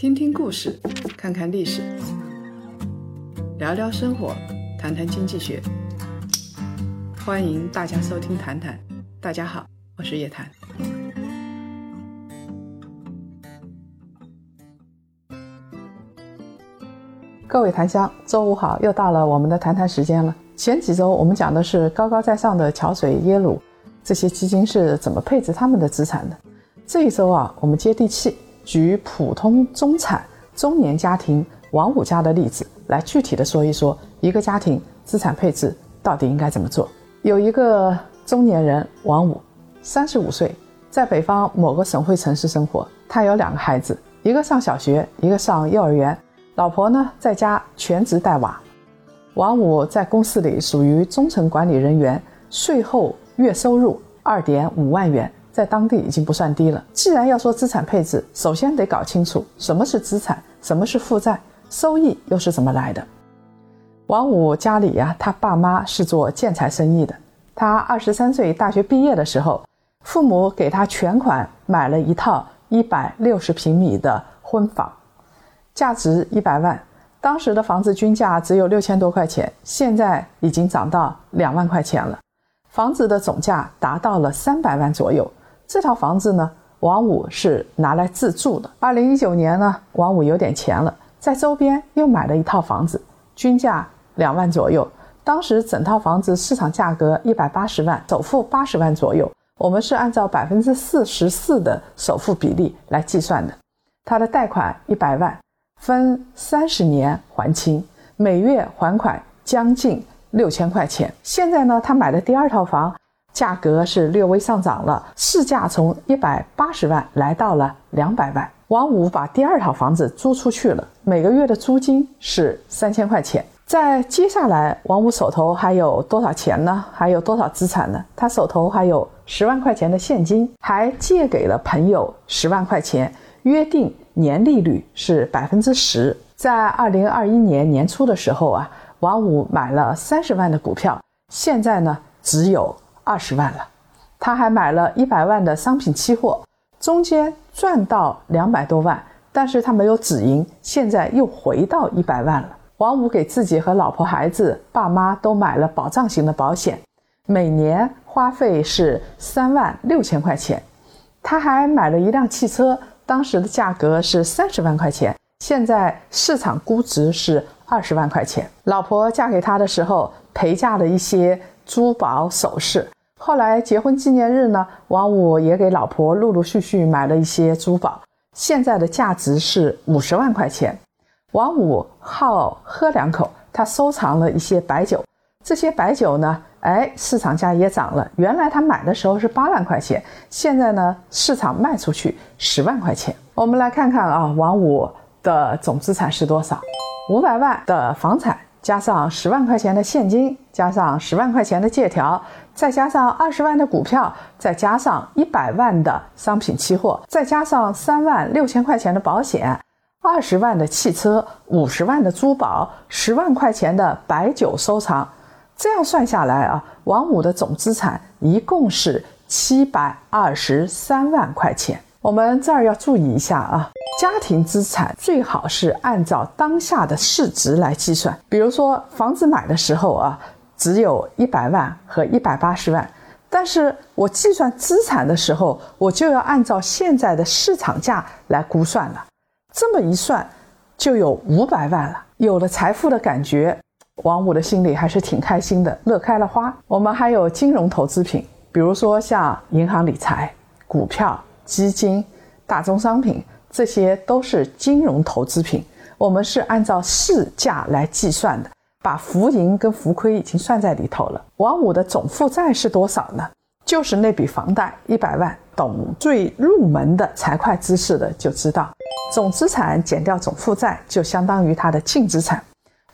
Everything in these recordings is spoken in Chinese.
听听故事，看看历史，聊聊生活，谈谈经济学。欢迎大家收听《谈谈》，大家好，我是叶檀。各位檀香，周五好，又到了我们的谈谈时间了。前几周我们讲的是高高在上的桥水、耶鲁这些基金是怎么配置他们的资产的。这一周啊，我们接地气。举普通中产中年家庭王五家的例子来具体的说一说，一个家庭资产配置到底应该怎么做？有一个中年人王五，三十五岁，在北方某个省会城市生活。他有两个孩子，一个上小学，一个上幼儿园。老婆呢，在家全职带娃。王五在公司里属于中层管理人员，税后月收入二点五万元。在当地已经不算低了。既然要说资产配置，首先得搞清楚什么是资产，什么是负债，收益又是怎么来的。王五家里呀，他爸妈是做建材生意的。他二十三岁大学毕业的时候，父母给他全款买了一套一百六十平米的婚房，价值一百万。当时的房子均价只有六千多块钱，现在已经涨到两万块钱了。房子的总价达到了三百万左右。这套房子呢，王五是拿来自住的。二零一九年呢，王五有点钱了，在周边又买了一套房子，均价两万左右。当时整套房子市场价格一百八十万，首付八十万左右。我们是按照百分之四十四的首付比例来计算的。他的贷款一百万，分三十年还清，每月还款将近六千块钱。现在呢，他买的第二套房。价格是略微上涨了，市价从一百八十万来到了两百万。王五把第二套房子租出去了，每个月的租金是三千块钱。在接下来，王五手头还有多少钱呢？还有多少资产呢？他手头还有十万块钱的现金，还借给了朋友十万块钱，约定年利率是百分之十。在二零二一年年初的时候啊，王五买了三十万的股票，现在呢只有。二十万了，他还买了一百万的商品期货，中间赚到两百多万，但是他没有止盈，现在又回到一百万了。王五给自己和老婆、孩子、爸妈都买了保障型的保险，每年花费是三万六千块钱。他还买了一辆汽车，当时的价格是三十万块钱，现在市场估值是二十万块钱。老婆嫁给他的时候陪嫁了一些珠宝首饰。后来结婚纪念日呢，王五也给老婆陆陆续续买了一些珠宝，现在的价值是五十万块钱。王五好喝两口，他收藏了一些白酒，这些白酒呢，哎，市场价也涨了。原来他买的时候是八万块钱，现在呢，市场卖出去十万块钱。我们来看看啊，王五的总资产是多少？五百万的房产。加上十万块钱的现金，加上十万块钱的借条，再加上二十万的股票，再加上一百万的商品期货，再加上三万六千块钱的保险，二十万的汽车，五十万的珠宝，十万块钱的白酒收藏，这样算下来啊，王五的总资产一共是七百二十三万块钱。我们这儿要注意一下啊，家庭资产最好是按照当下的市值来计算。比如说房子买的时候啊，只有一百万和一百八十万，但是我计算资产的时候，我就要按照现在的市场价来估算了。这么一算，就有五百万了。有了财富的感觉，王五的心里还是挺开心的，乐开了花。我们还有金融投资品，比如说像银行理财、股票。基金、大宗商品，这些都是金融投资品。我们是按照市价来计算的，把浮盈跟浮亏已经算在里头了。王五的总负债是多少呢？就是那笔房贷一百万。懂最入门的财会知识的就知道，总资产减掉总负债，就相当于他的净资产。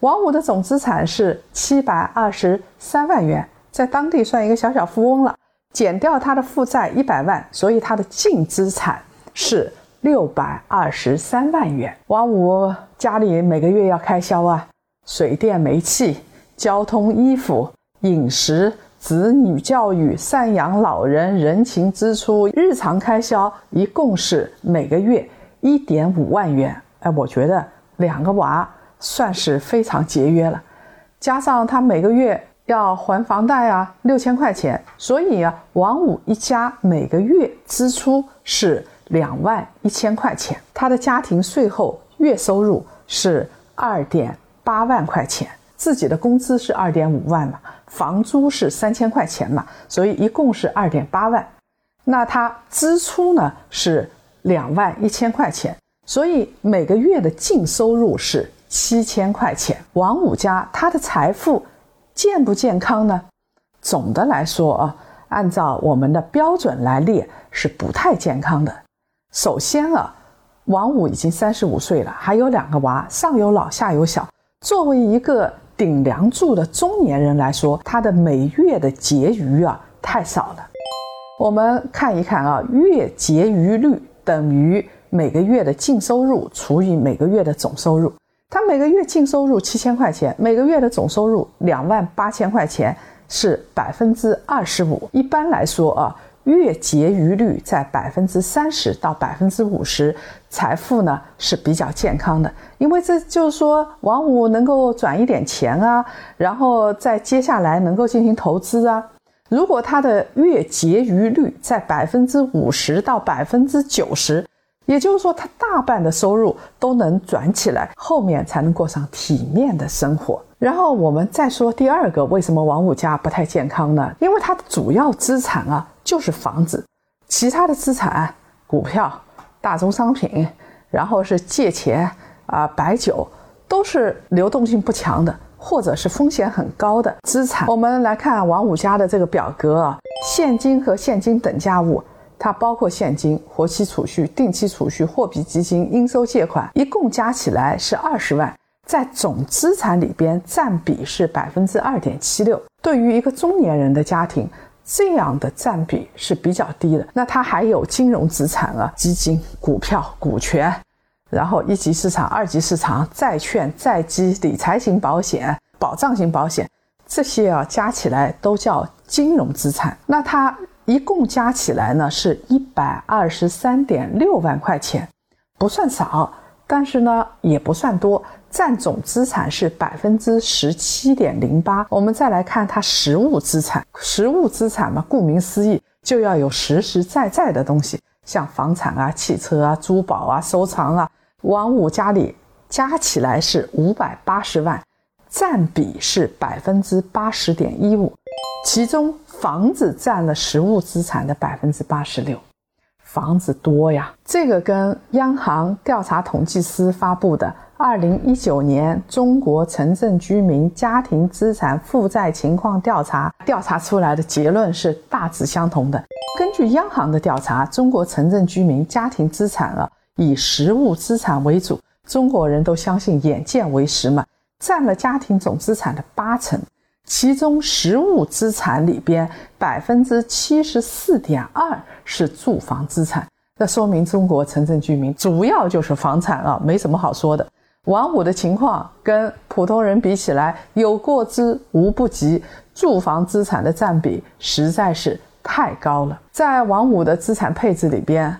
王五的总资产是七百二十三万元，在当地算一个小小富翁了。减掉他的负债一百万，所以他的净资产是六百二十三万元。王五家里每个月要开销啊，水电煤气、交通、衣服、饮食、子女教育、赡养老人、人情支出、日常开销，一共是每个月一点五万元。哎，我觉得两个娃算是非常节约了，加上他每个月要还房贷啊，六千块钱，所以啊，王五一家每个月支出是两万一千块钱，他的家庭税后月收入是二点八万块钱，自己的工资是二点五万嘛，房租是三千块钱嘛，所以一共是二点八万。那他支出呢是两万一千块钱，所以每个月的净收入是七千块钱。王五家他的财富健不健康呢？总的来说啊，按照我们的标准来列是不太健康的。首先啊，王五已经三十五岁了，还有两个娃，上有老下有小。作为一个顶梁柱的中年人来说，他的每月的结余啊太少了。我们看一看啊，月结余率等于每个月的净收入除以每个月的总收入。他每个月净收入七千块钱，每个月的总收入两万八千块钱，是百分之二十五。一般来说啊，月结余率在百分之三十到百分之五十，财富呢是比较健康的。因为这就是说，王五能够转一点钱啊，然后再接下来能够进行投资啊。如果他的月结余率在百分之五十到百分之九十，也就是说他大半的收入都能转起来，后面才能过上体面的生活。然后我们再说第二个，为什么王五家不太健康呢？因为他的主要资产啊就是房子，其他的资产，股票、大宗商品，然后是借钱啊、白酒，都是流动性不强的。或者是风险很高的资产，我们来看王五家的这个表格啊，现金和现金等价物，它包括现金、活期储蓄、定期储蓄、货币基金、应收借款，一共加起来是二十万，在总资产里边占比是百分之二点七六。对于一个中年人的家庭，这样的占比是比较低的。那他还有金融资产啊，基金、股票、股权。然后一级市场、二级市场、债券、债基、理财型保险、保障型保险，这些啊加起来都叫金融资产。那它一共加起来呢是一百二十三点六万块钱，不算少，但是呢也不算多，占总资产是百分之十七点零八。我们再来看它实物资产，实物资产嘛，顾名思义就要有实实在在的东西。像房产啊、汽车啊、珠宝啊、收藏啊，王五家里加起来是五百八十万，占比是百分之八十点一五，其中房子占了实物资产的百分之八十六，房子多呀。这个跟央行调查统计司发布的二零一九年中国城镇居民家庭资产负债情况调查调查出来的结论是大致相同的。根据央行的调查，中国城镇居民家庭资产啊，以实物资产为主。中国人都相信眼见为实嘛，占了家庭总资产的八成。其中实物资产里边，百分之七十四点二是住房资产。这说明中国城镇居民主要就是房产啊，没什么好说的。王五的情况跟普通人比起来，有过之无不及。住房资产的占比实在是。太高了，在王五的资产配置里边，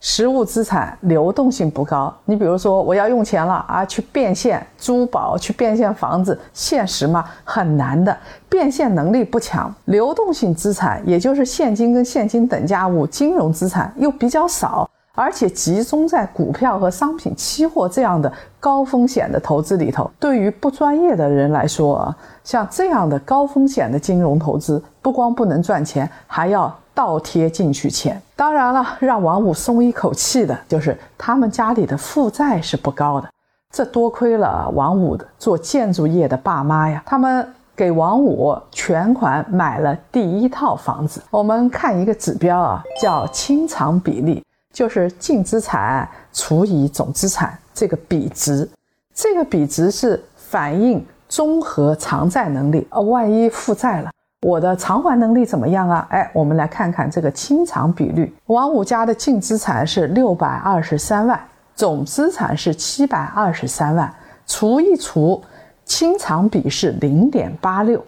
实物资产流动性不高。你比如说，我要用钱了啊，去变现珠宝，去变现房子，现实吗？很难的，变现能力不强。流动性资产，也就是现金跟现金等价物，金融资产又比较少。而且集中在股票和商品期货这样的高风险的投资里头，对于不专业的人来说啊，像这样的高风险的金融投资，不光不能赚钱，还要倒贴进去钱。当然了，让王五松一口气的就是他们家里的负债是不高的，这多亏了王五的做建筑业的爸妈呀，他们给王五全款买了第一套房子。我们看一个指标啊，叫清偿比例。就是净资产除以总资产这个比值，这个比值是反映综合偿债能力。呃，万一负债了，我的偿还能力怎么样啊？哎，我们来看看这个清偿比率。王五家的净资产是六百二十三万，总资产是七百二十三万，除一除，清偿比是零点八六，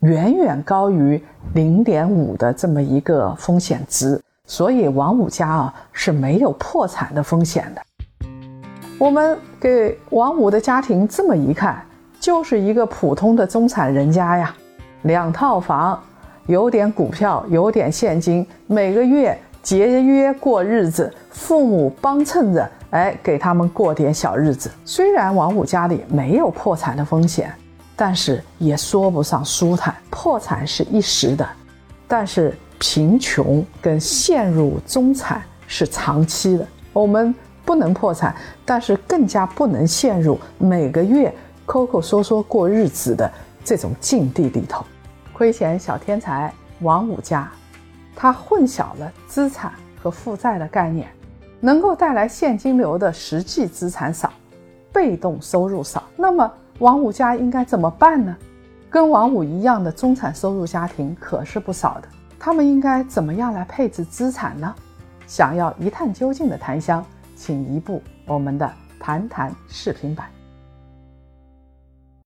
远远高于零点五的这么一个风险值。所以王五家啊是没有破产的风险的。我们给王五的家庭这么一看，就是一个普通的中产人家呀，两套房，有点股票，有点现金，每个月节约过日子，父母帮衬着，哎，给他们过点小日子。虽然王五家里没有破产的风险，但是也说不上舒坦。破产是一时的，但是贫穷跟陷入中产是长期的。我们。不能破产，但是更加不能陷入每个月抠抠缩缩过日子的这种境地里头。亏钱小天才王五家，他混淆了资产和负债的概念。能够带来现金流的实际资产少，被动收入少。那么王五家应该怎么办呢？跟王五一样的中产收入家庭可是不少的，他们应该怎么样来配置资产呢？想要一探究竟的檀香。请移步我们的谈谈视频版。